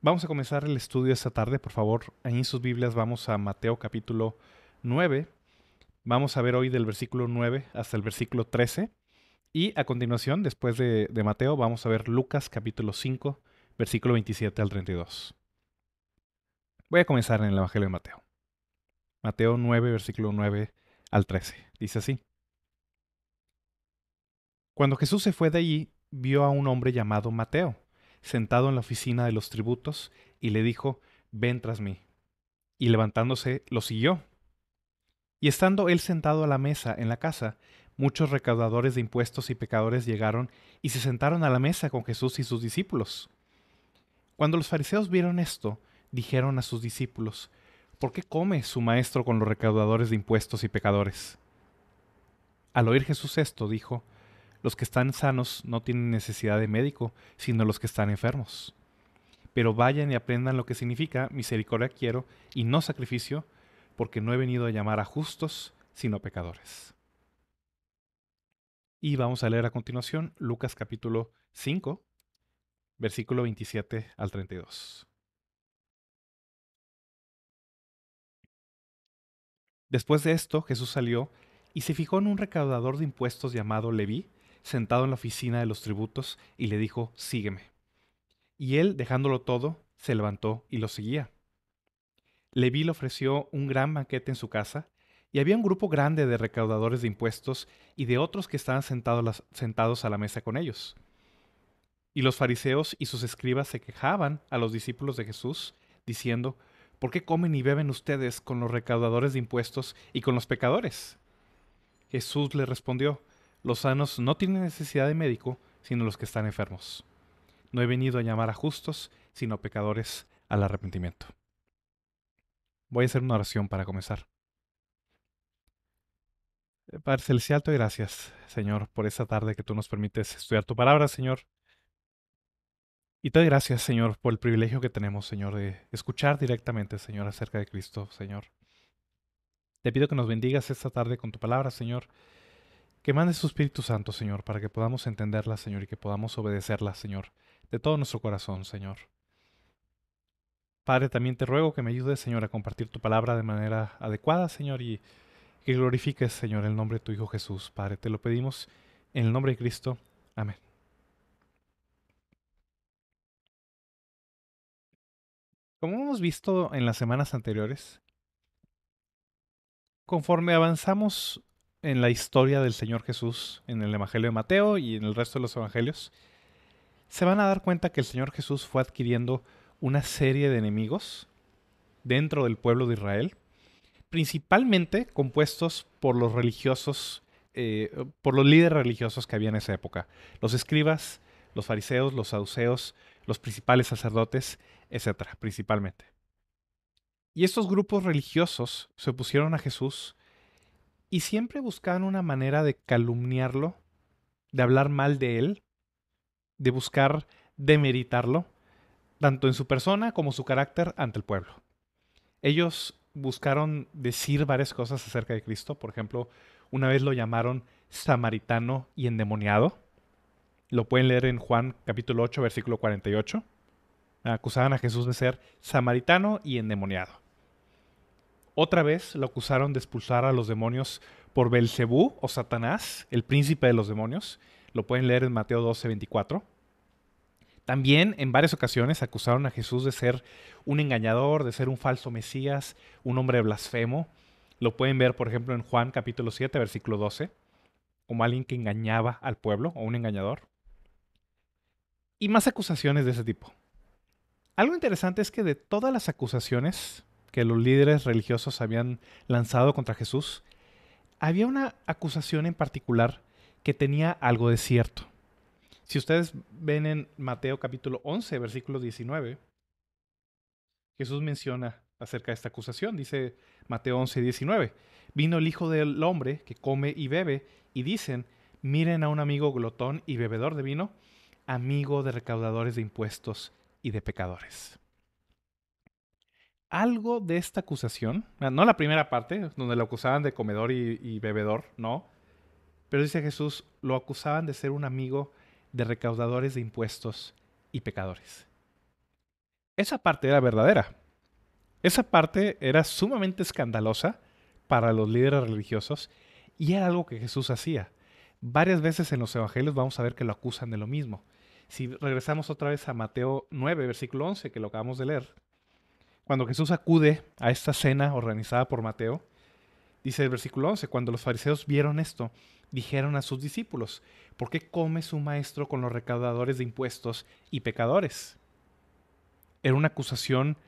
Vamos a comenzar el estudio esta tarde, por favor. En sus Biblias vamos a Mateo capítulo 9. Vamos a ver hoy del versículo 9 hasta el versículo 13. Y a continuación, después de, de Mateo, vamos a ver Lucas capítulo 5, versículo 27 al 32. Voy a comenzar en el Evangelio de Mateo. Mateo 9, versículo 9 al 13. Dice así. Cuando Jesús se fue de allí, vio a un hombre llamado Mateo sentado en la oficina de los tributos, y le dijo, ven tras mí. Y levantándose, lo siguió. Y estando él sentado a la mesa en la casa, muchos recaudadores de impuestos y pecadores llegaron y se sentaron a la mesa con Jesús y sus discípulos. Cuando los fariseos vieron esto, dijeron a sus discípulos, ¿por qué come su maestro con los recaudadores de impuestos y pecadores? Al oír Jesús esto, dijo, los que están sanos no tienen necesidad de médico, sino los que están enfermos. Pero vayan y aprendan lo que significa misericordia quiero y no sacrificio, porque no he venido a llamar a justos, sino pecadores. Y vamos a leer a continuación Lucas capítulo 5, versículo 27 al 32. Después de esto, Jesús salió y se fijó en un recaudador de impuestos llamado Leví, sentado en la oficina de los tributos y le dijo, sígueme. Y él, dejándolo todo, se levantó y lo seguía. Leví le ofreció un gran banquete en su casa, y había un grupo grande de recaudadores de impuestos y de otros que estaban sentados, sentados a la mesa con ellos. Y los fariseos y sus escribas se quejaban a los discípulos de Jesús, diciendo, ¿por qué comen y beben ustedes con los recaudadores de impuestos y con los pecadores? Jesús le respondió, los sanos no tienen necesidad de médico, sino los que están enfermos. No he venido a llamar a justos, sino pecadores al arrepentimiento. Voy a hacer una oración para comenzar. Padre Celestial, te gracias, Señor, por esta tarde que tú nos permites estudiar tu palabra, Señor. Y te doy gracias, Señor, por el privilegio que tenemos, Señor, de escuchar directamente, Señor, acerca de Cristo, Señor. Te pido que nos bendigas esta tarde con tu palabra, Señor, que mande su Espíritu Santo, Señor, para que podamos entenderla, Señor, y que podamos obedecerla, Señor, de todo nuestro corazón, Señor. Padre, también te ruego que me ayudes, Señor, a compartir tu palabra de manera adecuada, Señor, y que glorifiques, Señor, el nombre de tu Hijo Jesús. Padre, te lo pedimos en el nombre de Cristo. Amén. Como hemos visto en las semanas anteriores, conforme avanzamos en la historia del Señor Jesús, en el Evangelio de Mateo y en el resto de los Evangelios, se van a dar cuenta que el Señor Jesús fue adquiriendo una serie de enemigos dentro del pueblo de Israel, principalmente compuestos por los religiosos, eh, por los líderes religiosos que había en esa época, los escribas, los fariseos, los saduceos, los principales sacerdotes, etcétera, principalmente. Y estos grupos religiosos se opusieron a Jesús y siempre buscaban una manera de calumniarlo, de hablar mal de él, de buscar demeritarlo, tanto en su persona como su carácter ante el pueblo. Ellos buscaron decir varias cosas acerca de Cristo, por ejemplo, una vez lo llamaron samaritano y endemoniado. Lo pueden leer en Juan capítulo 8, versículo 48. Acusaban a Jesús de ser samaritano y endemoniado. Otra vez lo acusaron de expulsar a los demonios por Belcebú o Satanás, el príncipe de los demonios. Lo pueden leer en Mateo 12, 24. También en varias ocasiones acusaron a Jesús de ser un engañador, de ser un falso Mesías, un hombre blasfemo. Lo pueden ver, por ejemplo, en Juan capítulo 7, versículo 12, como alguien que engañaba al pueblo o un engañador. Y más acusaciones de ese tipo. Algo interesante es que de todas las acusaciones que los líderes religiosos habían lanzado contra Jesús, había una acusación en particular que tenía algo de cierto. Si ustedes ven en Mateo capítulo 11, versículo 19, Jesús menciona acerca de esta acusación. Dice Mateo 11, 19. Vino el Hijo del Hombre que come y bebe y dicen, miren a un amigo glotón y bebedor de vino, amigo de recaudadores de impuestos y de pecadores. Algo de esta acusación, no la primera parte, donde lo acusaban de comedor y, y bebedor, no, pero dice Jesús, lo acusaban de ser un amigo de recaudadores de impuestos y pecadores. Esa parte era verdadera. Esa parte era sumamente escandalosa para los líderes religiosos y era algo que Jesús hacía. Varias veces en los evangelios vamos a ver que lo acusan de lo mismo. Si regresamos otra vez a Mateo 9, versículo 11, que lo acabamos de leer, cuando Jesús acude a esta cena organizada por Mateo, dice el versículo 11, cuando los fariseos vieron esto, dijeron a sus discípulos, ¿por qué come su maestro con los recaudadores de impuestos y pecadores? Era una acusación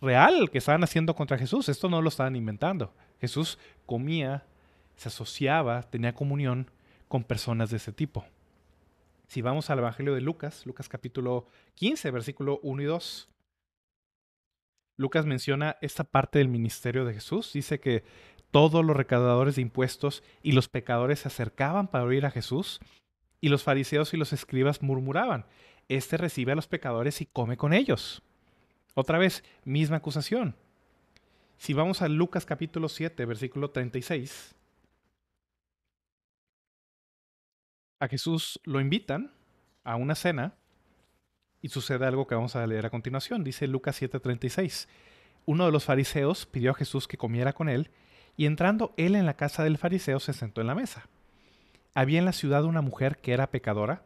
real que estaban haciendo contra Jesús. Esto no lo estaban inventando. Jesús comía, se asociaba, tenía comunión con personas de ese tipo. Si vamos al Evangelio de Lucas, Lucas capítulo 15, versículo 1 y 2. Lucas menciona esta parte del ministerio de Jesús. Dice que todos los recaudadores de impuestos y los pecadores se acercaban para oír a Jesús, y los fariseos y los escribas murmuraban, Este recibe a los pecadores y come con ellos. Otra vez, misma acusación. Si vamos a Lucas capítulo 7, versículo 36, a Jesús lo invitan a una cena y sucede algo que vamos a leer a continuación. Dice Lucas 7:36. Uno de los fariseos pidió a Jesús que comiera con él y entrando él en la casa del fariseo se sentó en la mesa. Había en la ciudad una mujer que era pecadora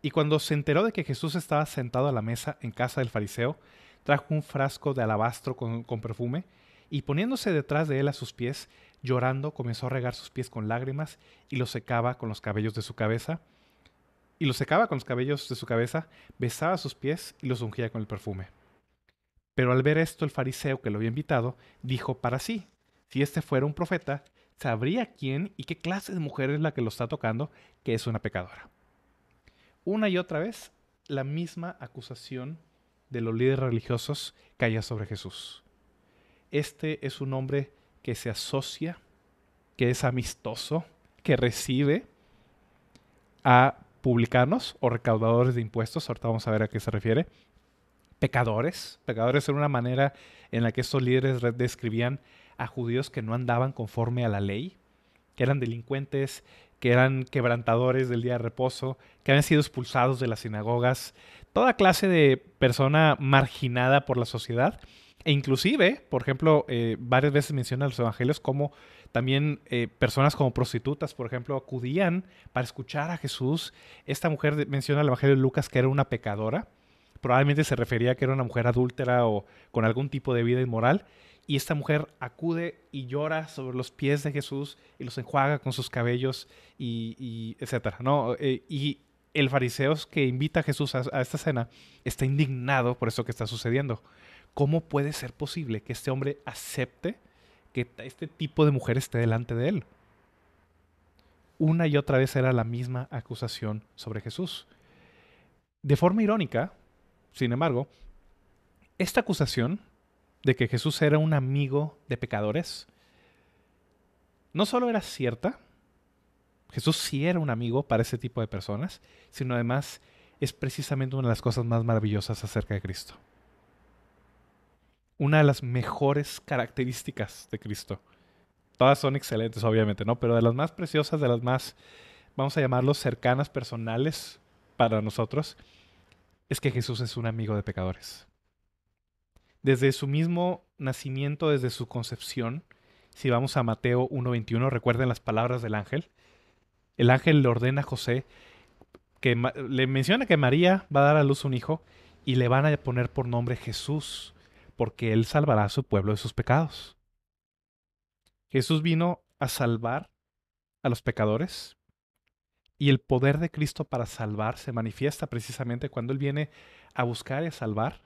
y cuando se enteró de que Jesús estaba sentado a la mesa en casa del fariseo, trajo un frasco de alabastro con, perfume, y poniéndose detrás de él a sus pies, llorando, comenzó a regar sus pies con lágrimas y los secaba con los cabellos de su cabeza. Y los secaba con los cabellos de su cabeza, besaba sus pies y los ungía con el perfume. Pero al ver esto, el fariseo que lo había invitado dijo para sí: Si este fuera un profeta, sabría quién y qué clase de mujer es la que lo está tocando, que es una pecadora. Una y otra vez, la misma acusación de los líderes religiosos caía sobre Jesús. Este es un hombre que se asocia, que es amistoso, que recibe a publicanos o recaudadores de impuestos, ahorita vamos a ver a qué se refiere, pecadores, pecadores era una manera en la que estos líderes describían a judíos que no andaban conforme a la ley, que eran delincuentes, que eran quebrantadores del día de reposo, que habían sido expulsados de las sinagogas, toda clase de persona marginada por la sociedad. E inclusive, por ejemplo, eh, varias veces menciona los evangelios como también eh, personas como prostitutas, por ejemplo, acudían para escuchar a Jesús. Esta mujer menciona el evangelio de Lucas que era una pecadora. Probablemente se refería a que era una mujer adúltera o con algún tipo de vida inmoral. Y esta mujer acude y llora sobre los pies de Jesús y los enjuaga con sus cabellos y, etcétera, ¿no? Eh, y el fariseo que invita a Jesús a, esta cena está indignado por eso que está sucediendo. ¿Cómo puede ser posible que este hombre acepte que este tipo de mujer esté delante de él? Una y otra vez era la misma acusación sobre Jesús. De forma irónica, sin embargo, esta acusación de que Jesús era un amigo de pecadores, no solo era cierta, Jesús sí era un amigo para ese tipo de personas, sino además es precisamente una de las cosas más maravillosas acerca de Cristo. Una de las mejores características de Cristo. Todas son excelentes, obviamente, ¿no? Pero de las más preciosas, de las más, vamos a llamarlos cercanas, personales para nosotros, es que Jesús es un amigo de pecadores desde su mismo nacimiento, desde su concepción. Si vamos a Mateo 1.21, recuerden las palabras del ángel. El ángel le ordena a José que le menciona que María va a dar a luz un hijo y le van a poner por nombre Jesús, porque él salvará a su pueblo de sus pecados. Jesús vino a salvar a los pecadores y el poder de Cristo para salvar se manifiesta precisamente cuando Él viene a buscar y a salvar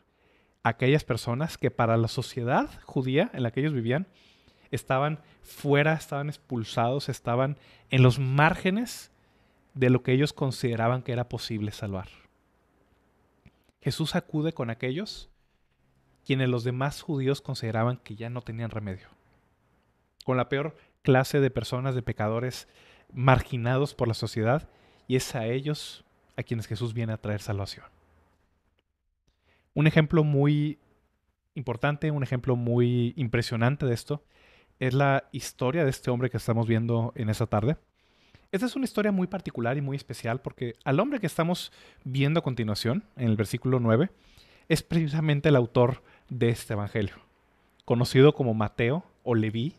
aquellas personas que para la sociedad judía en la que ellos vivían estaban fuera, estaban expulsados, estaban en los márgenes de lo que ellos consideraban que era posible salvar. Jesús acude con aquellos quienes los demás judíos consideraban que ya no tenían remedio. Con la peor clase de personas, de pecadores marginados por la sociedad, y es a ellos a quienes Jesús viene a traer salvación. Un ejemplo muy importante, un ejemplo muy impresionante de esto, es la historia de este hombre que estamos viendo en esa tarde. Esta es una historia muy particular y muy especial porque al hombre que estamos viendo a continuación, en el versículo 9, es precisamente el autor de este evangelio, conocido como Mateo o Leví.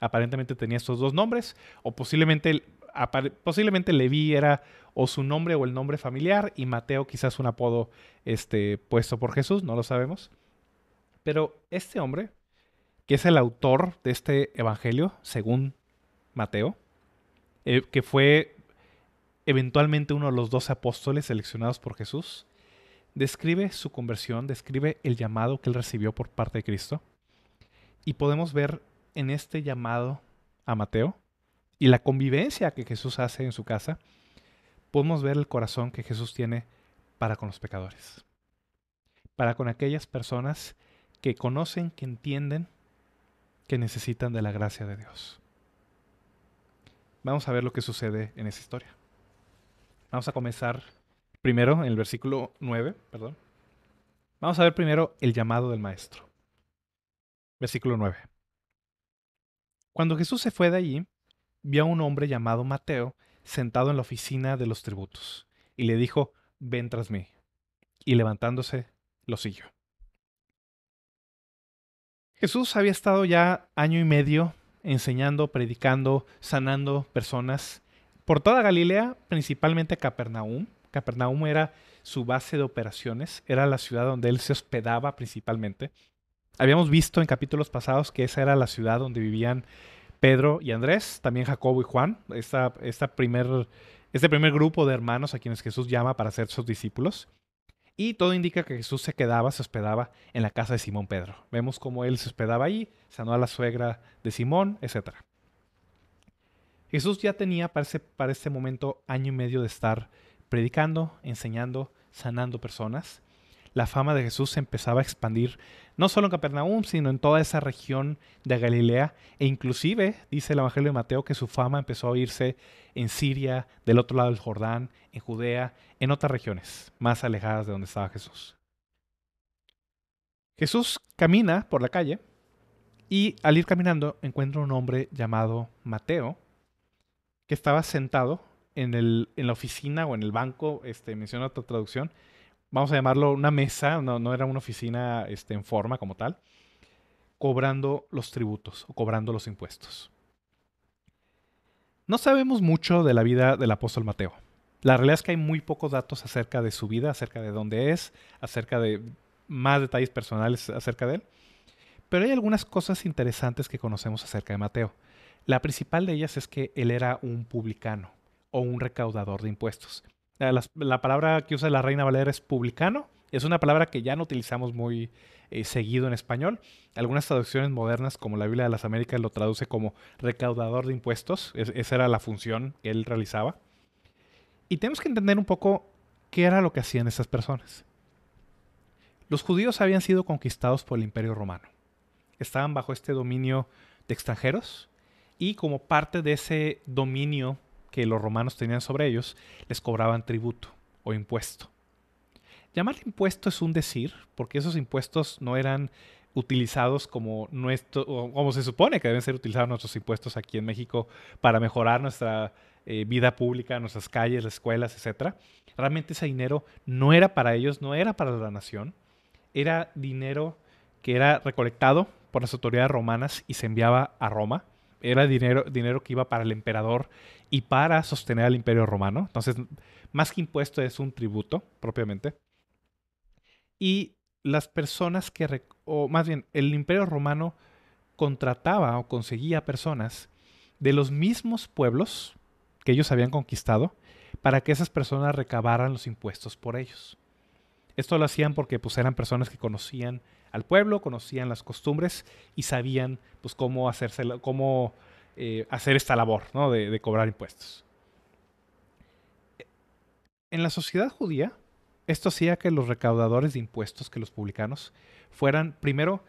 Aparentemente tenía estos dos nombres, o posiblemente, posiblemente Leví era o su nombre o el nombre familiar, y Mateo quizás un apodo este, puesto por Jesús, no lo sabemos. Pero este hombre, que es el autor de este evangelio, según Mateo, eh, que fue eventualmente uno de los doce apóstoles seleccionados por Jesús, describe su conversión, describe el llamado que él recibió por parte de Cristo. Y podemos ver en este llamado a Mateo y la convivencia que Jesús hace en su casa, podemos ver el corazón que Jesús tiene para con los pecadores, para con aquellas personas que conocen, que entienden, que necesitan de la gracia de Dios. Vamos a ver lo que sucede en esa historia. Vamos a comenzar primero, en el versículo 9, perdón. Vamos a ver primero el llamado del maestro. Versículo 9. Cuando Jesús se fue de allí, vio a un hombre llamado Mateo sentado en la oficina de los tributos, y le dijo, ven tras mí. Y levantándose, lo siguió. Jesús había estado ya año y medio enseñando, predicando, sanando personas por toda Galilea, principalmente Capernaum, Capernaum era su base de operaciones, era la ciudad donde él se hospedaba principalmente. Habíamos visto en capítulos pasados que esa era la ciudad donde vivían Pedro y Andrés, también Jacobo y Juan, esta, primer, este primer grupo de hermanos a quienes Jesús llama para ser sus discípulos. Y todo indica que Jesús se quedaba, se hospedaba en la casa de Simón Pedro. Vemos cómo él se hospedaba ahí, sanó a la suegra de Simón, etc. Jesús ya tenía para este momento año y medio de estar predicando, enseñando, sanando personas. La fama de Jesús empezaba a expandir no solo en Capernaum, sino en toda esa región de Galilea. E inclusive, dice el Evangelio de Mateo, que su fama empezó a oírse en Siria, del otro lado del Jordán, en Judea, en otras regiones más alejadas de donde estaba Jesús. Jesús camina por la calle y al ir caminando encuentra un hombre llamado Mateo que estaba sentado en, el, en la oficina o en el banco, este, menciona otra traducción, vamos a llamarlo una mesa, no, era una oficina este, en forma como tal, cobrando los tributos o cobrando los impuestos. No sabemos mucho de la vida del apóstol Mateo. La realidad es que hay muy pocos datos acerca de su vida, acerca de dónde es, acerca de más detalles personales acerca de él. Pero hay algunas cosas interesantes que conocemos acerca de Mateo. La principal de ellas es que él era un publicano o un recaudador de impuestos. La, palabra que usa la Reina Valera es publicano. Es una palabra que ya no utilizamos muy eh, seguido en español. Algunas traducciones modernas, como la Biblia de las Américas, lo traduce como recaudador de impuestos. esa era la función que él realizaba. Y tenemos que entender un poco qué era lo que hacían esas personas. Los judíos habían sido conquistados por el imperio romano. Estaban bajo este dominio de extranjeros y como parte de ese dominio que los romanos tenían sobre ellos, les cobraban tributo o impuesto. Llamarle impuesto es un decir, porque esos impuestos no eran utilizados como nuestro, como se supone que deben ser utilizados nuestros impuestos aquí en México para mejorar nuestra eh, vida pública, nuestras calles, las escuelas, etc. Realmente ese dinero no era para ellos, no era para la nación, era dinero que era recolectado por las autoridades romanas y se enviaba a Roma era dinero, dinero que iba para el emperador y para sostener al imperio romano. Entonces, más que impuesto es un tributo propiamente. Y las personas que, o más bien, el imperio romano contrataba o conseguía personas de los mismos pueblos que ellos habían conquistado para que esas personas recabaran los impuestos por ellos. Esto lo hacían porque pues, eran personas que conocían al pueblo, conocían las costumbres y sabían pues, cómo, hacerse, cómo eh, hacer esta labor ¿no? de, cobrar impuestos. En la sociedad judía, esto hacía que los recaudadores de impuestos, que los publicanos, fueran primero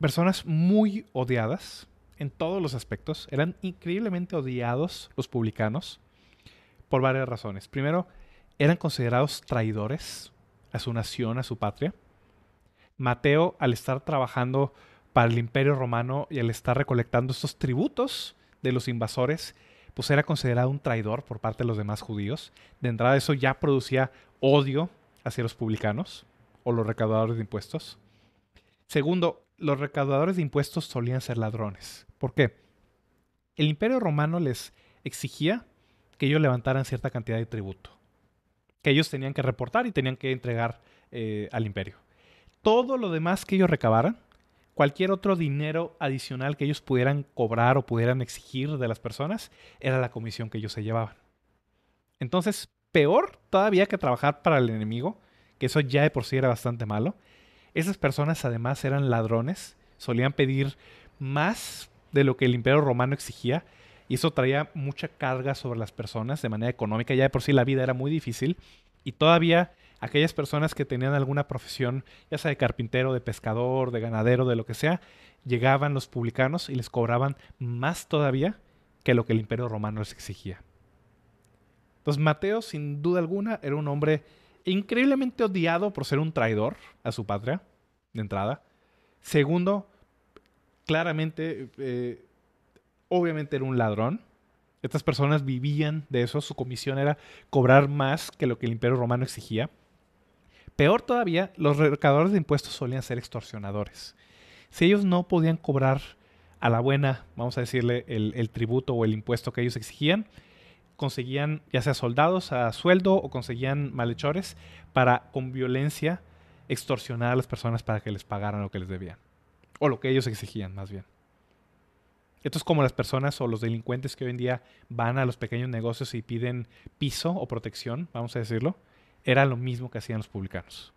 personas muy odiadas en todos los aspectos. Eran increíblemente odiados los publicanos por varias razones. Primero, eran considerados traidores a su nación, a su patria. Mateo, al estar trabajando para el imperio romano y al estar recolectando estos tributos de los invasores, pues era considerado un traidor por parte de los demás judíos. De entrada eso ya producía odio hacia los publicanos o los recaudadores de impuestos. Segundo, los recaudadores de impuestos solían ser ladrones. ¿Por qué? El imperio romano les exigía que ellos levantaran cierta cantidad de tributo, que ellos tenían que reportar y tenían que entregar eh, al imperio. Todo lo demás que ellos recabaran, cualquier otro dinero adicional que ellos pudieran cobrar o pudieran exigir de las personas, era la comisión que ellos se llevaban. Entonces, peor todavía que trabajar para el enemigo, que eso ya de por sí era bastante malo, esas personas además eran ladrones, solían pedir más de lo que el imperio romano exigía y eso traía mucha carga sobre las personas de manera económica. Ya de por sí la vida era muy difícil y todavía aquellas personas que tenían alguna profesión, ya sea de carpintero, de pescador, de ganadero, de lo que sea, llegaban los publicanos y les cobraban más todavía que lo que el imperio romano les exigía. Entonces Mateo, sin duda alguna, era un hombre increíblemente odiado por ser un traidor a su patria, de entrada. Segundo, claramente, eh, obviamente era un ladrón. Estas personas vivían de eso, su comisión era cobrar más que lo que el imperio romano exigía. Peor todavía, los recaudadores de impuestos solían ser extorsionadores. Si ellos no podían cobrar a la buena, vamos a decirle, el tributo o el impuesto que ellos exigían, conseguían ya sea soldados a sueldo o conseguían malhechores para con violencia extorsionar a las personas para que les pagaran lo que les debían. O lo que ellos exigían, más bien. Esto es como las personas o los delincuentes que hoy en día van a los pequeños negocios y piden piso o protección, vamos a decirlo. Era lo mismo que hacían los publicanos.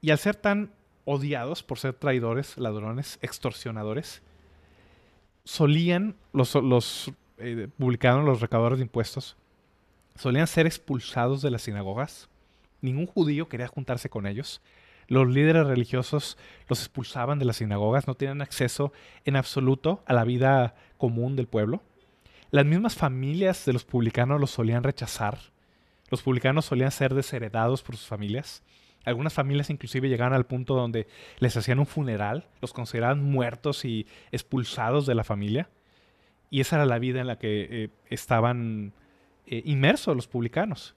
Y al ser tan odiados por ser traidores, ladrones, extorsionadores, solían los, los eh, publicaron los recaudadores de impuestos, solían ser expulsados de las sinagogas. Ningún judío quería juntarse con ellos. Los líderes religiosos los expulsaban de las sinagogas, no tenían acceso en absoluto a la vida común del pueblo. Las mismas familias de los publicanos los solían rechazar. Los publicanos solían ser desheredados por sus familias. Algunas familias inclusive llegaban al punto donde les hacían un funeral, los consideraban muertos y expulsados de la familia. Y esa era la vida en la que eh, estaban eh, inmersos los publicanos.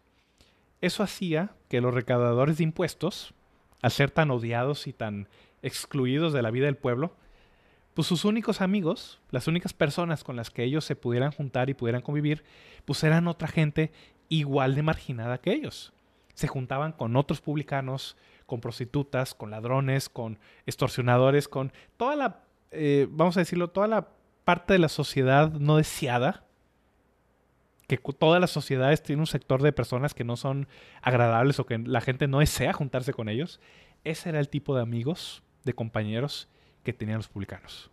Eso hacía que los recaudadores de impuestos, al ser tan odiados y tan excluidos de la vida del pueblo, pues sus únicos amigos, las únicas personas con las que ellos se pudieran juntar y pudieran convivir, pues eran otra gente igual de marginada que ellos. Se juntaban con otros publicanos, con prostitutas, con ladrones, con extorsionadores, con toda la, eh, vamos a decirlo, toda la parte de la sociedad no deseada, que todas las sociedades tienen un sector de personas que no son agradables o que la gente no desea juntarse con ellos, ese era el tipo de amigos, de compañeros que tenían los publicanos.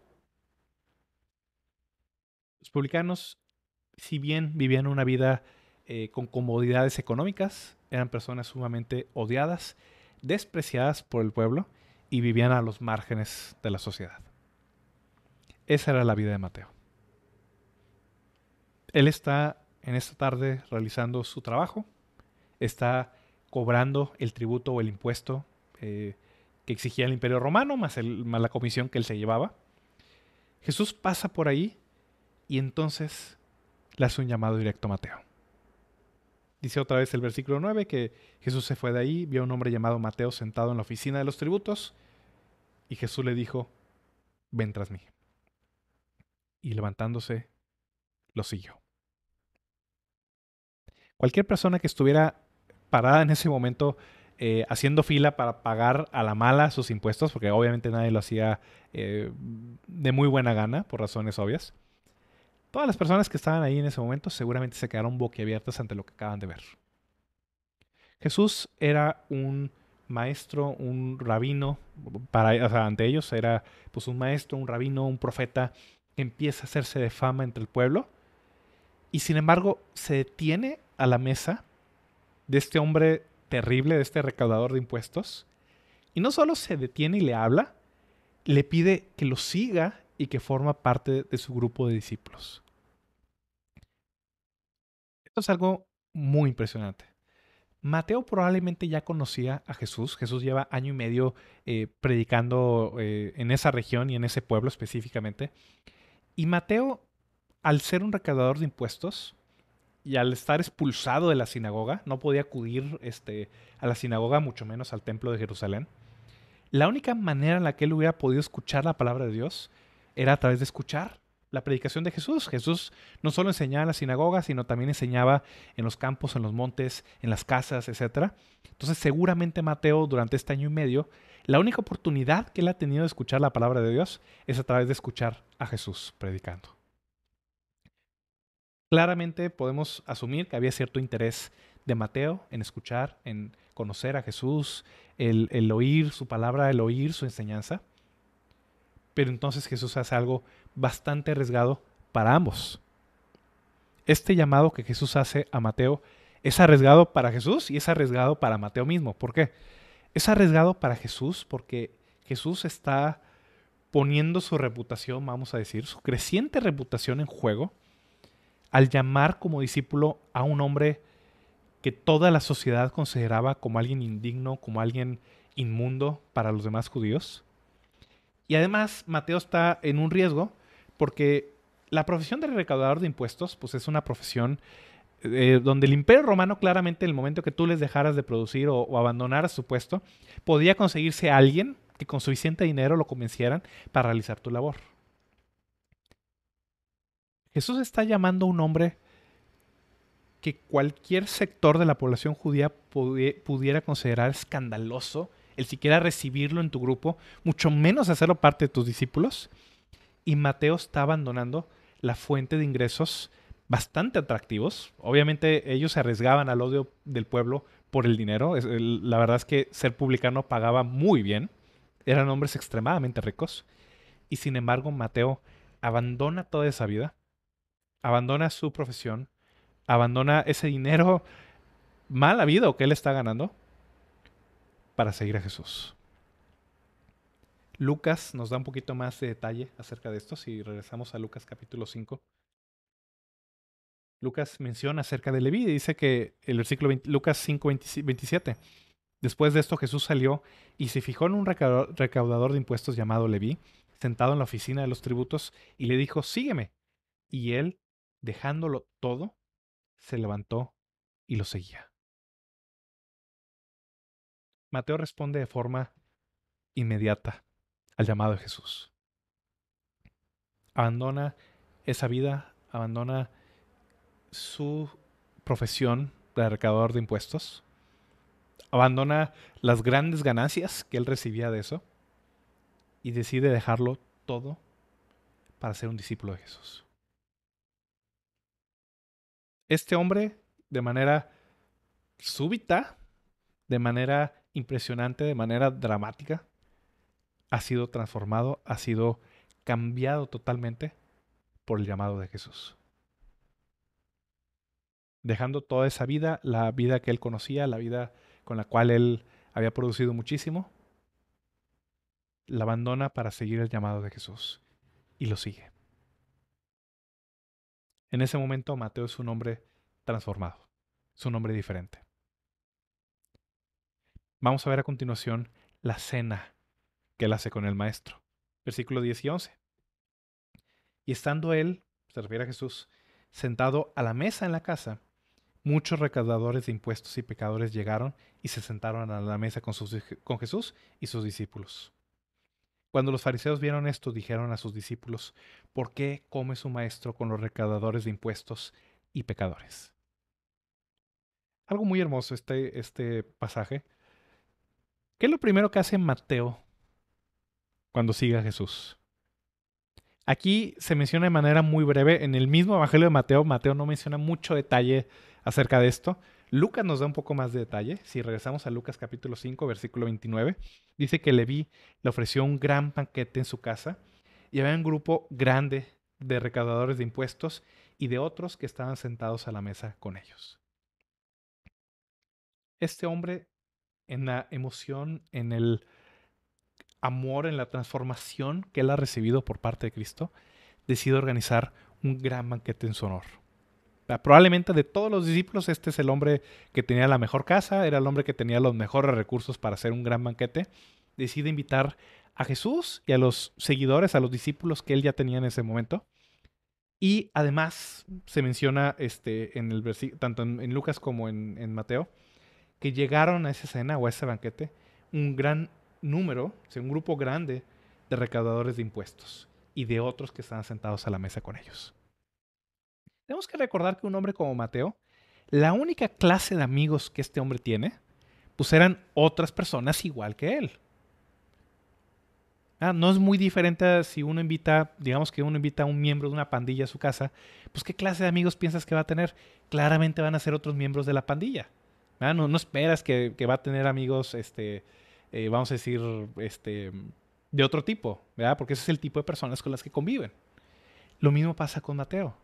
Los publicanos, si bien vivían una vida eh, con comodidades económicas, eran personas sumamente odiadas, despreciadas por el pueblo y vivían a los márgenes de la sociedad. Esa era la vida de Mateo. Él está en esta tarde realizando su trabajo, está cobrando el tributo o el impuesto eh, que exigía el imperio romano, más, más la comisión que él se llevaba. Jesús pasa por ahí y entonces le hace un llamado directo a Mateo. Dice otra vez el versículo 9 que Jesús se fue de ahí, vio a un hombre llamado Mateo sentado en la oficina de los tributos y Jesús le dijo, ven tras mí y levantándose, lo siguió. Cualquier persona que estuviera parada en ese momento eh, haciendo fila para pagar a la mala sus impuestos, porque obviamente nadie lo hacía eh, de muy buena gana, por razones obvias. Todas las personas que estaban ahí en ese momento seguramente se quedaron boquiabiertas ante lo que acaban de ver. Jesús era un maestro, un rabino, para, ante ellos era pues un maestro, un rabino, un profeta empieza a hacerse de fama entre el pueblo Y sin embargo, se detiene a la mesa de este hombre terrible, de este recaudador de impuestos. Y no solo se detiene y le habla, le pide que lo siga y que forma parte de su grupo de discípulos. Esto es algo muy impresionante. Mateo probablemente ya conocía a Jesús. Jesús lleva año y medio eh, predicando eh, en esa región y en ese pueblo específicamente. Y Mateo, al ser un recaudador de impuestos y al estar expulsado de la sinagoga, no podía acudir este, a la sinagoga, mucho menos al templo de Jerusalén. La única manera en la que él hubiera podido escuchar la palabra de Dios era a través de escuchar la predicación de Jesús. Jesús no solo enseñaba en la sinagoga, sino también enseñaba en los campos, en los montes, en las casas, etc. Entonces seguramente Mateo durante este año y medio, la única oportunidad que él ha tenido de escuchar la palabra de Dios es a través de escuchar a Jesús predicando. Claramente podemos asumir que había cierto interés de Mateo en escuchar, en conocer a Jesús, el, el oír su palabra, el oír su enseñanza. Pero entonces Jesús hace algo bastante arriesgado para ambos. Este llamado que Jesús hace a Mateo es arriesgado para Jesús y es arriesgado para Mateo mismo. ¿Por qué? Es arriesgado para Jesús porque Jesús está poniendo su reputación, vamos a decir, su creciente reputación en juego al llamar como discípulo a un hombre que toda la sociedad consideraba como alguien indigno, como alguien inmundo para los demás judíos. Y además, Mateo está en un riesgo porque la profesión de recaudador de impuestos, pues es una profesión eh, donde el imperio romano claramente en el momento que tú les dejaras de producir o, o abandonaras su puesto, podía conseguirse a alguien que con suficiente dinero lo convencieran para realizar tu labor. Jesús está llamando a un hombre que cualquier sector de la población judía pudiera considerar escandaloso el siquiera recibirlo en tu grupo, mucho menos hacerlo parte de tus discípulos. Y Mateo está abandonando la fuente de ingresos bastante atractivos. Obviamente ellos se arriesgaban al odio del pueblo por el dinero. La verdad es que ser publicano pagaba muy bien. Eran hombres extremadamente ricos. Y sin embargo, Mateo abandona toda esa vida, abandona su profesión, abandona ese dinero mal habido que él está ganando para seguir a Jesús. Lucas nos da un poquito más de detalle acerca de esto si regresamos a Lucas capítulo 5. Lucas menciona acerca de Leví y dice que el versículo Lucas 5, 27. Después de esto Jesús salió y se fijó en un recaudador de impuestos llamado Leví, sentado en la oficina de los tributos, y le dijo, sígueme. Y él, dejándolo todo, se levantó y lo seguía. Mateo responde de forma inmediata al llamado de Jesús. Abandona esa vida, abandona su profesión de recaudador de impuestos, abandona las grandes ganancias que él recibía de eso y decide dejarlo todo para ser un discípulo de Jesús. Este hombre, de manera súbita, de manera impresionante, de manera dramática, ha sido transformado, ha sido cambiado totalmente por el llamado de Jesús. Dejando toda esa vida, la vida que él conocía, la vida con la cual él había producido muchísimo, la abandona para seguir el llamado de Jesús y lo sigue. En ese momento Mateo es un hombre transformado, es un hombre diferente. Vamos a ver a continuación la cena que él hace con el maestro. Versículo 10 y 11. Y estando él, se refiere a Jesús, sentado a la mesa en la casa, muchos recaudadores de impuestos y pecadores llegaron y se sentaron a la mesa con, con Jesús y sus discípulos. Cuando los fariseos vieron esto, dijeron a sus discípulos, ¿por qué come su maestro con los recaudadores de impuestos y pecadores? Algo muy hermoso este, este pasaje, ¿Qué es lo primero que hace Mateo cuando sigue a Jesús? Aquí se menciona de manera muy breve, en el mismo Evangelio de Mateo, Mateo no menciona mucho detalle acerca de esto. Lucas nos da un poco más de detalle. Si regresamos a Lucas capítulo 5, versículo 29, dice que Leví le ofreció un gran banquete en su casa y había un grupo grande de recaudadores de impuestos y de otros que estaban sentados a la mesa con ellos. Este hombre, en la emoción, en el amor, en la transformación que él ha recibido por parte de Cristo, decide organizar un gran banquete en su honor. Probablemente de todos los discípulos, este es el hombre que tenía la mejor casa, era el hombre que tenía los mejores recursos para hacer un gran banquete. Decide invitar a Jesús y a los seguidores, a los discípulos que él ya tenía en ese momento. Y además se menciona este, en el tanto en, Lucas como en, Mateo, que llegaron a esa cena o a ese banquete un gran número, un grupo grande de recaudadores de impuestos y de otros que estaban sentados a la mesa con ellos. Tenemos que recordar que un hombre como Mateo, la única clase de amigos que este hombre tiene, pues eran otras personas igual que él. Ah, no es muy diferente si uno invita, digamos que uno invita a un miembro de una pandilla a su casa, pues ¿qué clase de amigos piensas que va a tener? Claramente van a ser otros miembros de la pandilla. Ah, no, no, esperas que, va a tener amigos, este, eh, vamos a decir, este, de otro tipo, ¿verdad? Porque ese es el tipo de personas con las que conviven. Lo mismo pasa con Mateo.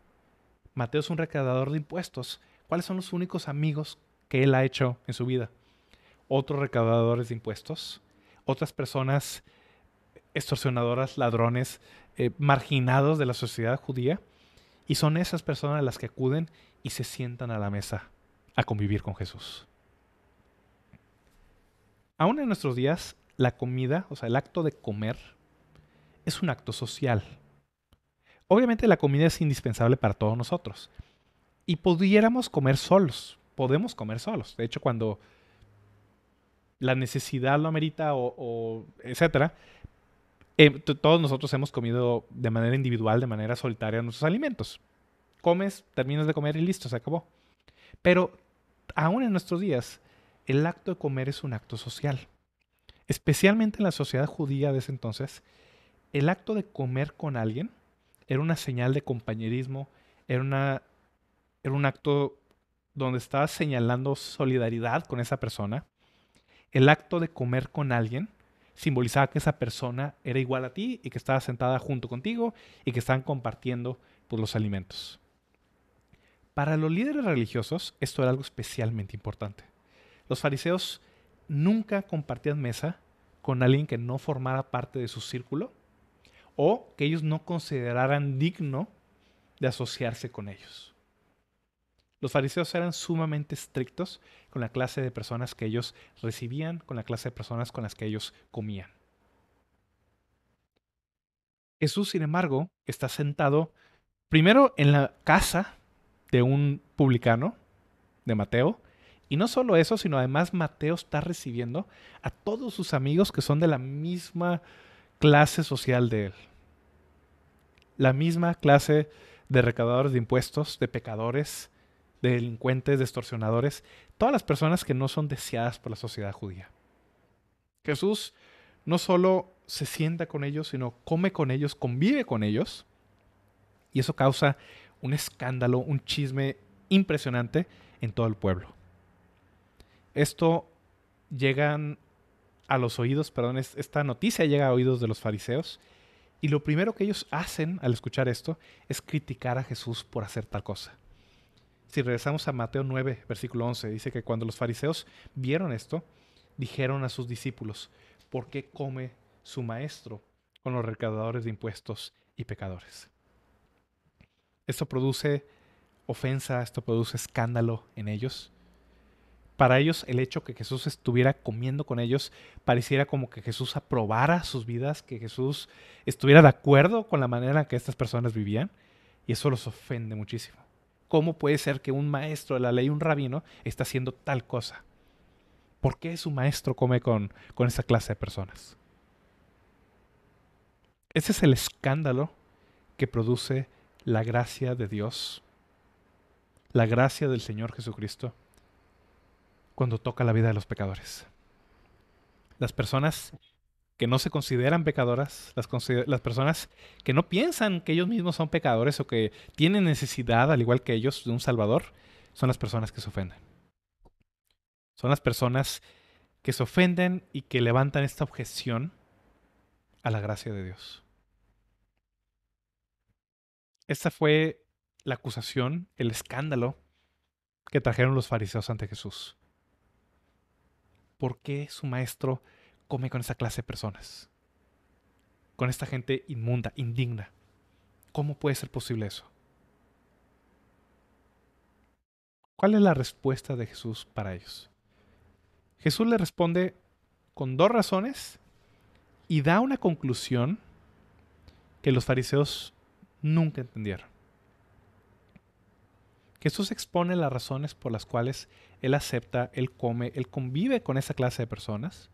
Mateo es un recaudador de impuestos. ¿Cuáles son los únicos amigos que él ha hecho en su vida? Otros recaudadores de impuestos, otras personas extorsionadoras, ladrones, eh, marginados de la sociedad judía. Y son esas personas las que acuden y se sientan a la mesa a convivir con Jesús. Aún en nuestros días, la comida, o sea, el acto de comer, es un acto social. Obviamente la comida es indispensable para todos nosotros. Y pudiéramos comer solos, podemos comer solos. De hecho, cuando la necesidad lo amerita o, etcétera, eh, todos nosotros hemos comido de manera individual, de manera solitaria nuestros alimentos. Comes, terminas de comer y listo, se acabó. Pero aún en nuestros días, el acto de comer es un acto social. Especialmente en la sociedad judía de ese entonces, el acto de comer con alguien era una señal de compañerismo, era, una, era un acto donde estabas señalando solidaridad con esa persona. El acto de comer con alguien simbolizaba que esa persona era igual a ti y que estaba sentada junto contigo y que estaban compartiendo pues, los alimentos. Para los líderes religiosos esto era algo especialmente importante. Los fariseos nunca compartían mesa con alguien que no formara parte de su círculo o que ellos no consideraran digno de asociarse con ellos. Los fariseos eran sumamente estrictos con la clase de personas que ellos recibían, con la clase de personas con las que ellos comían. Jesús, sin embargo, está sentado primero en la casa de un publicano, de Mateo, y no solo eso, sino además Mateo está recibiendo a todos sus amigos que son de la misma clase social de él. La misma clase de recaudadores de impuestos, de pecadores, de delincuentes, de extorsionadores, todas las personas que no son deseadas por la sociedad judía. Jesús no solo se sienta con ellos, sino come con ellos, convive con ellos, y eso causa un escándalo, un chisme impresionante en todo el pueblo. Esto llegan a los oídos, perdón, esta noticia llega a oídos de los fariseos y lo primero que ellos hacen al escuchar esto es criticar a Jesús por hacer tal cosa. Si regresamos a Mateo 9, versículo 11, dice que cuando los fariseos vieron esto, dijeron a sus discípulos, ¿por qué come su maestro con los recaudadores de impuestos y pecadores? Esto produce ofensa, esto produce escándalo en ellos. Para ellos el hecho que Jesús estuviera comiendo con ellos pareciera como que Jesús aprobara sus vidas, que Jesús estuviera de acuerdo con la manera en que estas personas vivían, y eso los ofende muchísimo. ¿Cómo puede ser que un maestro de la ley, un rabino, está haciendo tal cosa? ¿Por qué su maestro come con, con esa clase de personas? Ese es el escándalo que produce la gracia de Dios, la gracia del Señor Jesucristo cuando toca la vida de los pecadores. Las personas que no se consideran pecadoras, las, personas que no piensan que ellos mismos son pecadores o que tienen necesidad, al igual que ellos, de un Salvador, son las personas que se ofenden. Son las personas que se ofenden y que levantan esta objeción a la gracia de Dios. Esta fue la acusación, el escándalo que trajeron los fariseos ante Jesús. ¿Por qué su maestro come con esa clase de personas? Con esta gente inmunda, indigna. ¿Cómo puede ser posible eso? ¿Cuál es la respuesta de Jesús para ellos? Jesús le responde con dos razones y da una conclusión que los fariseos nunca entendieron. Jesús expone las razones por las cuales Él acepta, Él come, Él convive con esa clase de personas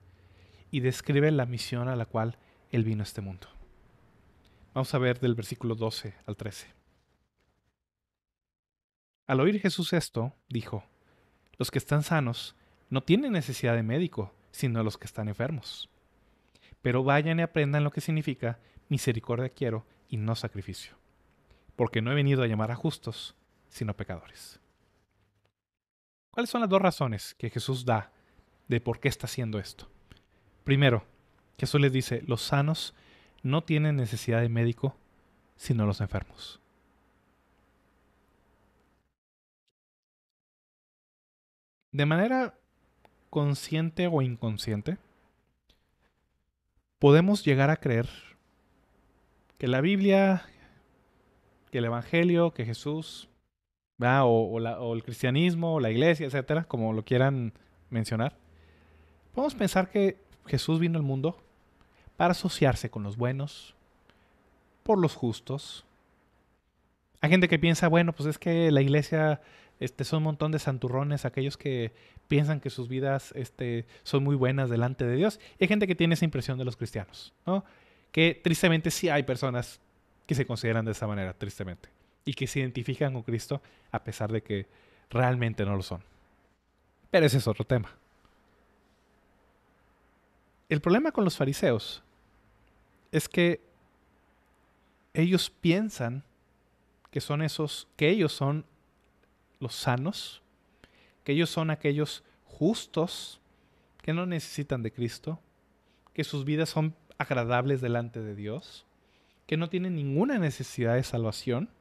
y describe la misión a la cual Él vino a este mundo. Vamos a ver del versículo 12 al 13. Al oír Jesús esto, dijo, los que están sanos no tienen necesidad de médico, sino los que están enfermos. Pero vayan y aprendan lo que significa misericordia quiero y no sacrificio, porque no he venido a llamar a justos, sino pecadores. ¿Cuáles son las dos razones que Jesús da de por qué está haciendo esto? Primero, Jesús les dice, los sanos no tienen necesidad de médico, sino los enfermos. De manera consciente o inconsciente, podemos llegar a creer que la Biblia, que el Evangelio, que Jesús o, el cristianismo, o la iglesia, etcétera, como lo quieran mencionar, podemos pensar que Jesús vino al mundo para asociarse con los buenos, por los justos. Hay gente que piensa, bueno, pues es que la iglesia este, son un montón de santurrones, aquellos que piensan que sus vidas este, son muy buenas delante de Dios. Y hay gente que tiene esa impresión de los cristianos, ¿no? Que tristemente sí hay personas que se consideran de esa manera, tristemente y que se identifican con Cristo a pesar de que realmente no lo son. Pero ese es otro tema. El problema con los fariseos es que ellos piensan que son esos, que ellos son los sanos, que ellos son aquellos justos que no necesitan de Cristo, que sus vidas son agradables delante de Dios, que no tienen ninguna necesidad de salvación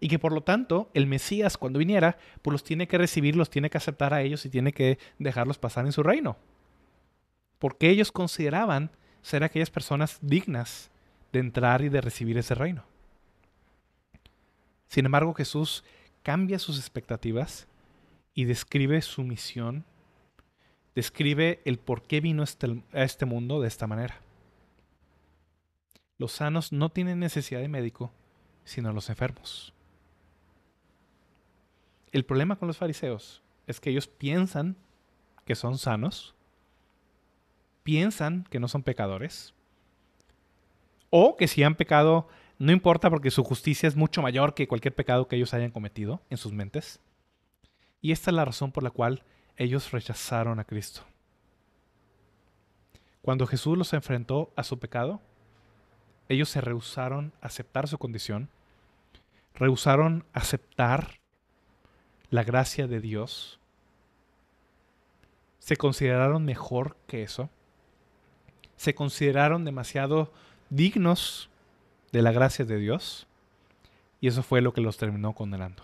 y que por lo tanto el Mesías cuando viniera, pues los tiene que recibir, los tiene que aceptar a ellos y tiene que dejarlos pasar en su reino. Porque ellos consideraban ser aquellas personas dignas de entrar y de recibir ese reino. Sin embargo, Jesús cambia sus expectativas y describe su misión, describe el por qué vino este, a este mundo de esta manera. Los sanos no tienen necesidad de médico, sino los enfermos. El problema con los fariseos es que ellos piensan que son sanos, piensan que no son pecadores, o que si han pecado, no importa porque su justicia es mucho mayor que cualquier pecado que ellos hayan cometido en sus mentes. Y esta es la razón por la cual ellos rechazaron a Cristo. Cuando Jesús los enfrentó a su pecado, ellos se rehusaron a aceptar su condición, rehusaron aceptar la gracia de Dios, se consideraron mejor que eso, se consideraron demasiado dignos de la gracia de Dios, y eso fue lo que los terminó condenando.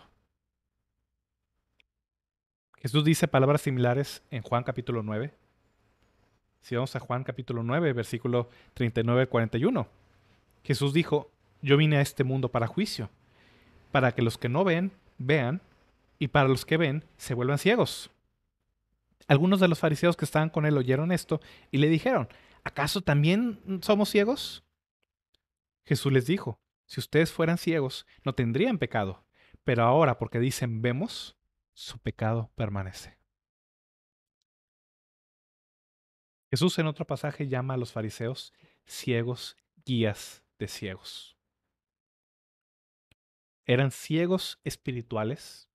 Jesús dice palabras similares en Juan capítulo 9. Si vamos a Juan capítulo 9, versículo 39 41. Jesús dijo, yo vine a este mundo para juicio, para que los que no ven, vean, y para los que ven se vuelvan ciegos. Algunos de los fariseos que estaban con él oyeron esto y le dijeron, ¿acaso también somos ciegos? Jesús les dijo, si ustedes fueran ciegos, no tendrían pecado, pero ahora porque dicen vemos, su pecado permanece. Jesús en otro pasaje llama a los fariseos ciegos, guías de ciegos. Eran ciegos espirituales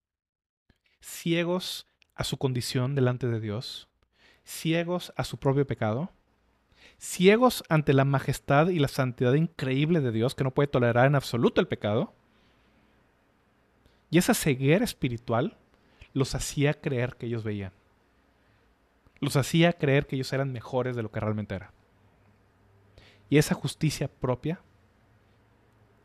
ciegos a su condición delante de Dios, ciegos a su propio pecado, ciegos ante la majestad y la santidad increíble de Dios que no puede tolerar en absoluto el pecado. Y esa ceguera espiritual los hacía creer que ellos veían. Los hacía creer que ellos eran mejores de lo que realmente era. Y esa justicia propia,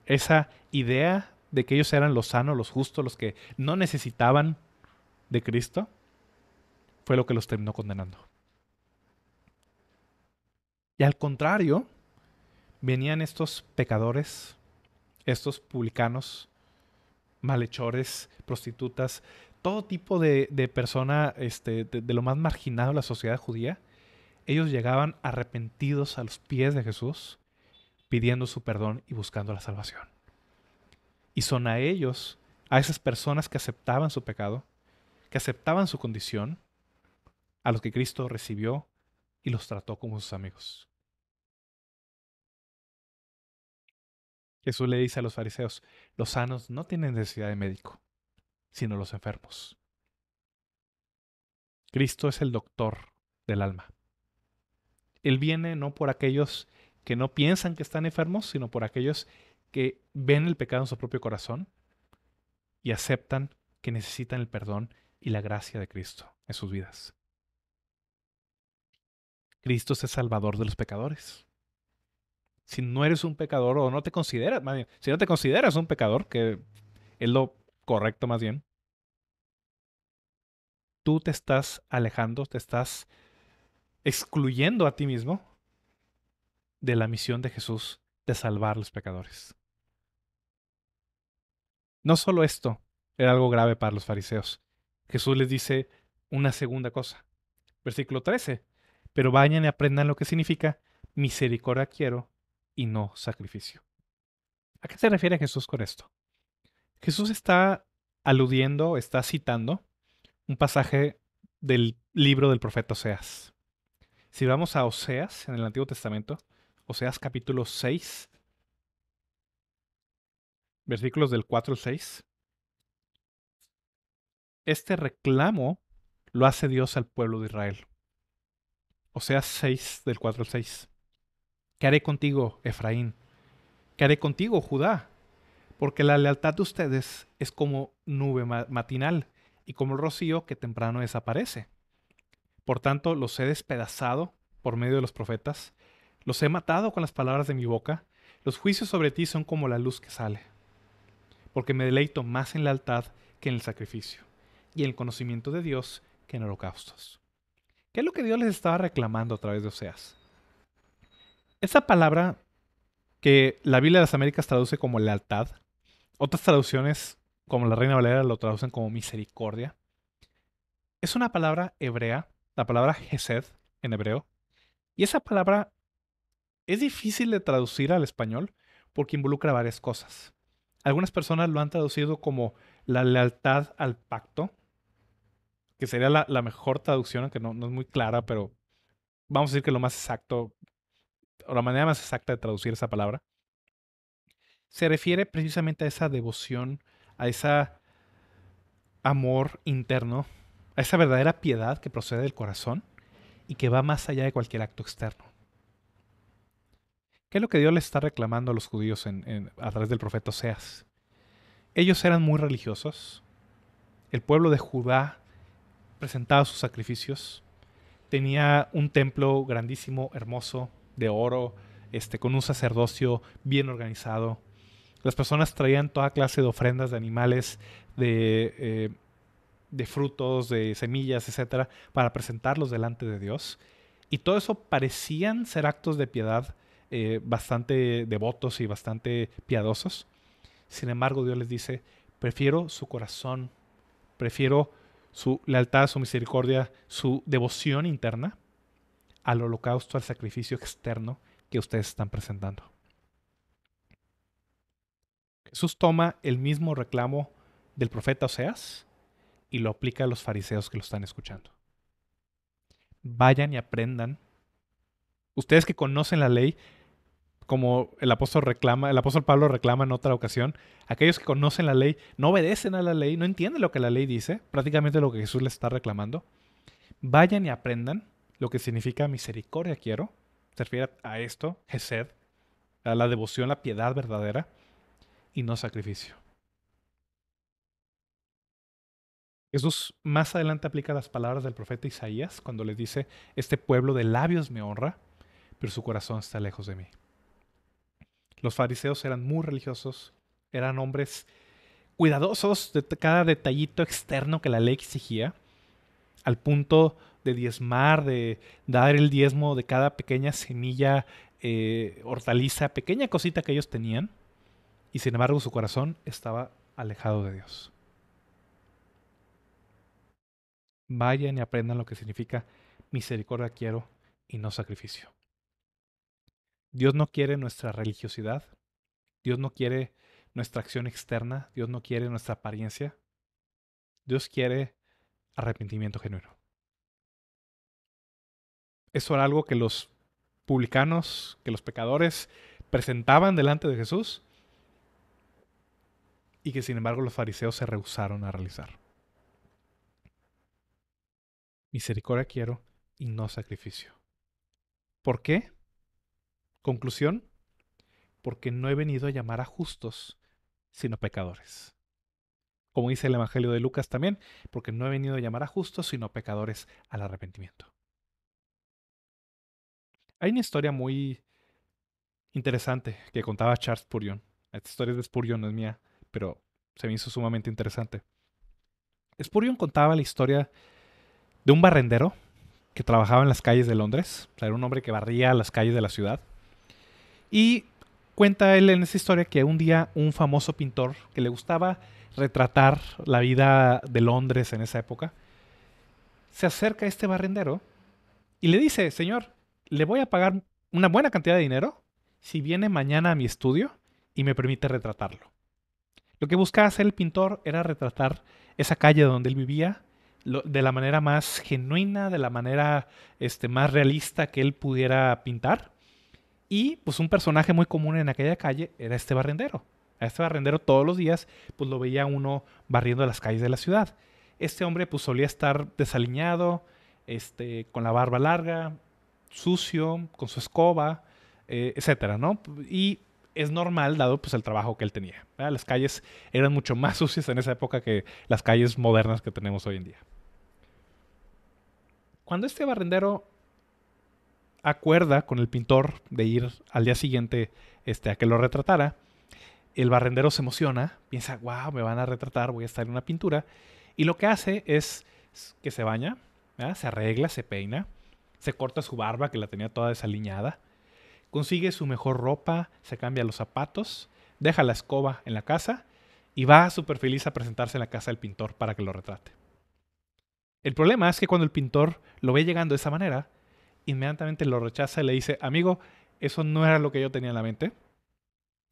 esa idea de que ellos eran los sanos, los justos, los que no necesitaban de Cristo, fue lo que los terminó condenando. Y al contrario, venían estos pecadores, estos publicanos, malhechores, prostitutas, todo tipo de, de persona este, de, lo más marginado de la sociedad judía, ellos llegaban arrepentidos a los pies de Jesús, pidiendo su perdón y buscando la salvación. Y son a ellos, a esas personas que aceptaban su pecado, que aceptaban su condición, a los que Cristo recibió y los trató como sus amigos. Jesús le dice a los fariseos, los sanos no tienen necesidad de médico, sino los enfermos. Cristo es el doctor del alma. Él viene no por aquellos que no piensan que están enfermos, sino por aquellos que ven el pecado en su propio corazón y aceptan que necesitan el perdón y la gracia de Cristo en sus vidas. Cristo es el salvador de los pecadores. Si no eres un pecador o no te consideras, si no te consideras un pecador, que es lo correcto más bien, tú te estás alejando, te estás excluyendo a ti mismo de la misión de Jesús de salvar a los pecadores. No solo esto era algo grave para los fariseos. Jesús les dice una segunda cosa. Versículo 13 pero vayan y aprendan lo que significa misericordia quiero y no sacrificio. ¿A qué se refiere Jesús con esto? Jesús está aludiendo, está citando un pasaje del libro del profeta Oseas. Si vamos a Oseas en el Antiguo Testamento, Oseas capítulo 6, versículos del 4 al 6, este reclamo lo hace Dios al pueblo de Israel. O sea, 6 del 4 al 6. ¿Qué haré contigo, Efraín? ¿Qué haré contigo, Judá? Porque la lealtad de ustedes es como nube matinal y como el rocío que temprano desaparece. Por tanto, los he despedazado por medio de los profetas, los he matado con las palabras de mi boca, los juicios sobre ti son como la luz que sale. Porque me deleito más en lealtad que en el sacrificio, y el conocimiento de Dios que en holocaustos. ¿Qué es lo que Dios les estaba reclamando a través de Oseas? Esa palabra que la Biblia de las Américas traduce como lealtad, otras traducciones como la Reina Valera lo traducen como misericordia, es una palabra hebrea, la palabra Gesed en hebreo, y esa palabra es difícil de traducir al español porque involucra varias cosas. Algunas personas lo han traducido como la lealtad al pacto, que sería la, mejor traducción, aunque no, es muy clara, pero vamos a decir que lo más exacto, o la manera más exacta de traducir esa palabra, se refiere precisamente a esa devoción, a ese amor interno, a esa verdadera piedad que procede del corazón y que va más allá de cualquier acto externo. ¿Qué es lo que Dios le está reclamando a los judíos a través del profeta Oseas? Ellos eran muy religiosos. El pueblo de Judá presentaba sus sacrificios. Tenía un templo grandísimo, hermoso, de oro, este, con un sacerdocio bien organizado. Las personas traían toda clase de ofrendas de animales, de, eh, de frutos, de semillas, etcétera, para presentarlos delante de Dios. Y todo eso parecían ser actos de piedad eh, bastante devotos y bastante piadosos. Sin embargo, Dios les dice, prefiero su corazón, prefiero su lealtad, su misericordia, su devoción interna al holocausto, al sacrificio externo que ustedes están presentando. Jesús toma el mismo reclamo del profeta Oseas y lo aplica a los fariseos que lo están escuchando. Vayan y aprendan. Ustedes que conocen la ley, como el apóstol reclama, el apóstol Pablo reclama en otra ocasión, aquellos que conocen la ley no obedecen a la ley, no entienden lo que la ley dice, prácticamente lo que Jesús les está reclamando. Vayan y aprendan lo que significa misericordia quiero, se refiere a esto, Gesed, a la devoción, la piedad verdadera y no sacrificio. Jesús más adelante aplica las palabras del profeta Isaías cuando le dice, este pueblo de labios me honra, pero su corazón está lejos de mí. Los fariseos eran muy religiosos, eran hombres cuidadosos de cada detallito externo que la ley exigía, al punto de diezmar, de dar el diezmo de cada pequeña semilla, eh, hortaliza, pequeña cosita que ellos tenían, y sin embargo su corazón estaba alejado de Dios. Vayan y aprendan lo que significa misericordia quiero y no sacrificio. Dios no quiere nuestra religiosidad, Dios no quiere nuestra acción externa, Dios no quiere nuestra apariencia, Dios quiere arrepentimiento genuino. Eso era algo que los publicanos, que los pecadores presentaban delante de Jesús y que sin embargo los fariseos se rehusaron a realizar. Misericordia quiero y no sacrificio. ¿Por qué? Conclusión, porque no he venido a llamar a justos, sino pecadores. Como dice el Evangelio de Lucas también, porque no he venido a llamar a justos, sino pecadores al arrepentimiento. Hay una historia muy interesante que contaba Charles Spurgeon. Esta historia es de Spurgeon, no es mía, pero se me hizo sumamente interesante. Spurgeon contaba la historia de un barrendero que trabajaba en las calles de Londres. era un hombre que barría las calles de la ciudad. Y cuenta él en esa historia que un día un famoso pintor que le gustaba retratar la vida de Londres en esa época, se acerca a este barrendero y le dice, señor, le voy a pagar una buena cantidad de dinero si viene mañana a mi estudio y me permite retratarlo. Lo que buscaba hacer el pintor era retratar esa calle donde él vivía de la manera más genuina, de la manera este, más realista que él pudiera pintar. Y pues un personaje muy común en aquella calle era este barrendero. A este barrendero todos los días pues lo veía uno barriendo las calles de la ciudad. Este hombre pues solía estar desaliñado, este, con la barba larga, sucio, con su escoba, eh, etcétera, ¿no? Y es normal dado pues el trabajo que él tenía. Las calles eran mucho más sucias en esa época que las calles modernas que tenemos hoy en día. Cuando este barrendero acuerda con el pintor de ir al día siguiente este, a que lo retratara, el barrendero se emociona, piensa, wow, me van a retratar, voy a estar en una pintura, y lo que hace es que se baña, se arregla, se peina, se corta su barba que la tenía toda desaliñada, consigue su mejor ropa, se cambia los zapatos, deja la escoba en la casa y va súper feliz a presentarse en la casa del pintor para que lo retrate. El problema es que cuando el pintor lo ve llegando de esa manera, inmediatamente lo rechaza y le dice, amigo, eso no era lo que yo tenía en la mente.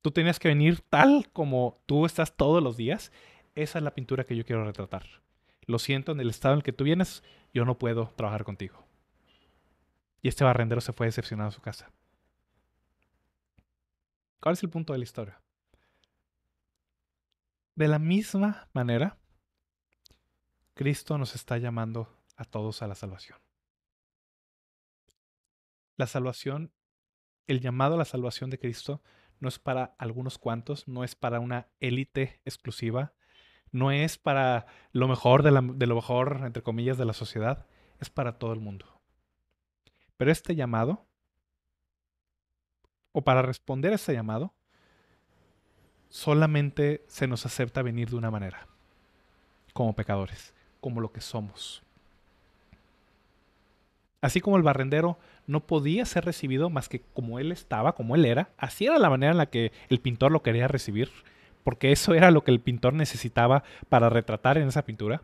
Tú tenías que venir tal como tú estás todos los días. Esa es la pintura que yo quiero retratar. Lo siento, en el estado en el que tú vienes, yo no puedo trabajar contigo. Y este barrendero se fue decepcionado a su casa. ¿Cuál es el punto de la historia? De la misma manera, Cristo nos está llamando a todos a la salvación. La salvación, el llamado a la salvación de Cristo no es para algunos cuantos, no es para una élite exclusiva, no es para lo mejor de, de, lo mejor, entre comillas, de la sociedad, es para todo el mundo. Pero este llamado, o para responder a este llamado, solamente se nos acepta venir de una manera, como pecadores como lo que somos. Así como el barrendero no podía ser recibido más que como él estaba, como él era, así era la manera en la que el pintor lo quería recibir, porque eso era lo que el pintor necesitaba para retratar en esa pintura.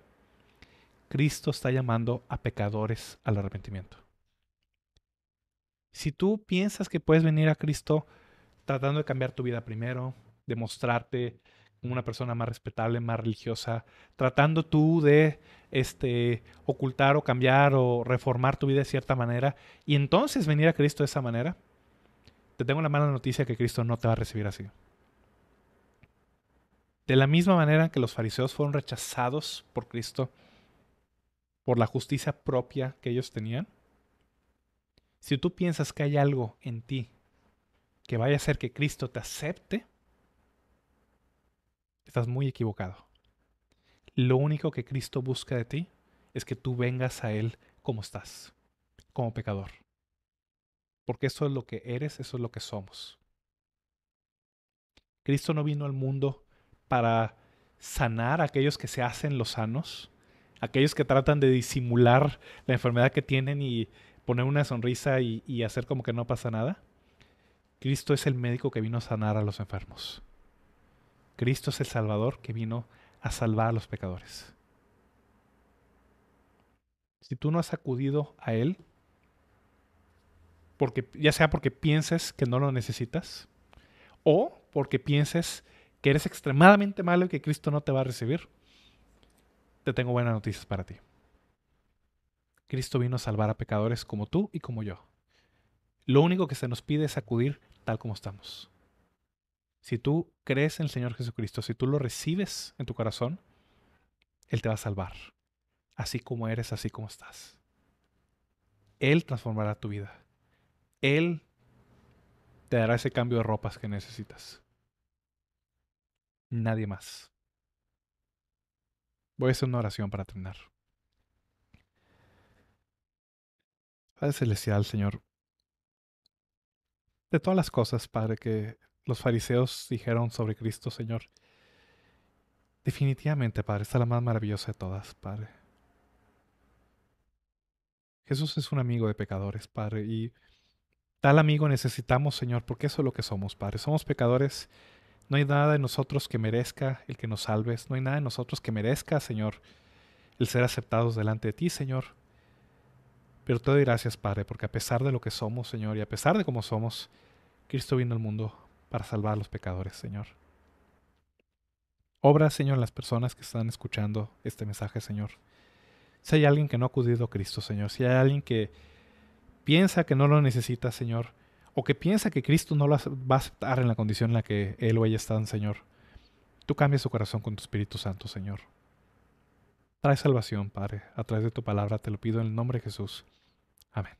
Cristo está llamando a pecadores al arrepentimiento. Si tú piensas que puedes venir a Cristo tratando de cambiar tu vida primero, de mostrarte una persona más respetable, más religiosa, tratando tú de este, ocultar o cambiar o reformar tu vida de cierta manera y entonces venir a Cristo de esa manera, te tengo la mala noticia que Cristo no te va a recibir así. De la misma manera que los fariseos fueron rechazados por Cristo por la justicia propia que ellos tenían, si tú piensas que hay algo en ti que vaya a hacer que Cristo te acepte, estás muy equivocado. Lo único que Cristo busca de ti es que tú vengas a Él como estás, como pecador. Porque eso es lo que eres, eso es lo que somos. Cristo no vino al mundo para sanar a aquellos que se hacen los sanos, aquellos que tratan de disimular la enfermedad que tienen y poner una sonrisa y, y hacer como que no pasa nada. Cristo es el médico que vino a sanar a los enfermos. Cristo es el Salvador que vino a salvar a los pecadores. Si tú no has acudido a Él, porque, ya sea porque pienses que no lo necesitas, o porque pienses que eres extremadamente malo y que Cristo no te va a recibir, te tengo buenas noticias para ti. Cristo vino a salvar a pecadores como tú y como yo. Lo único que se nos pide es acudir tal como estamos. Si tú crees en el Señor Jesucristo, si tú lo recibes en tu corazón, Él te va a salvar, así como eres, así como estás. Él transformará tu vida. Él te dará ese cambio de ropas que necesitas. Nadie más. Voy a hacer una oración para terminar. Padre Celestial, Señor, de todas las cosas, Padre, que los fariseos dijeron sobre Cristo, Señor, definitivamente, Padre, está la más maravillosa de todas, Padre. Jesús es un amigo de pecadores, Padre, y tal amigo necesitamos, Señor, porque eso es lo que somos, Padre. Somos pecadores no hay nada en nosotros que merezca el que nos salves. No hay nada en nosotros que merezca, Señor, el ser aceptados delante de ti, Señor. Pero te doy gracias, Padre, porque a pesar de lo que somos, Señor, y a pesar de cómo somos, Cristo vino al mundo para salvar a los pecadores, Señor. Obra, Señor, en las personas que están escuchando este mensaje, Señor. Si hay alguien que no ha acudido a Cristo, Señor, si hay alguien que piensa que no lo necesita, Señor, o que piensa que Cristo no lo va a aceptar en la condición en la que él o ella están, Señor, tú cambias su corazón con tu Espíritu Santo, Señor. Trae salvación, Padre, a través de tu palabra, te lo pido en el nombre de Jesús. Amén.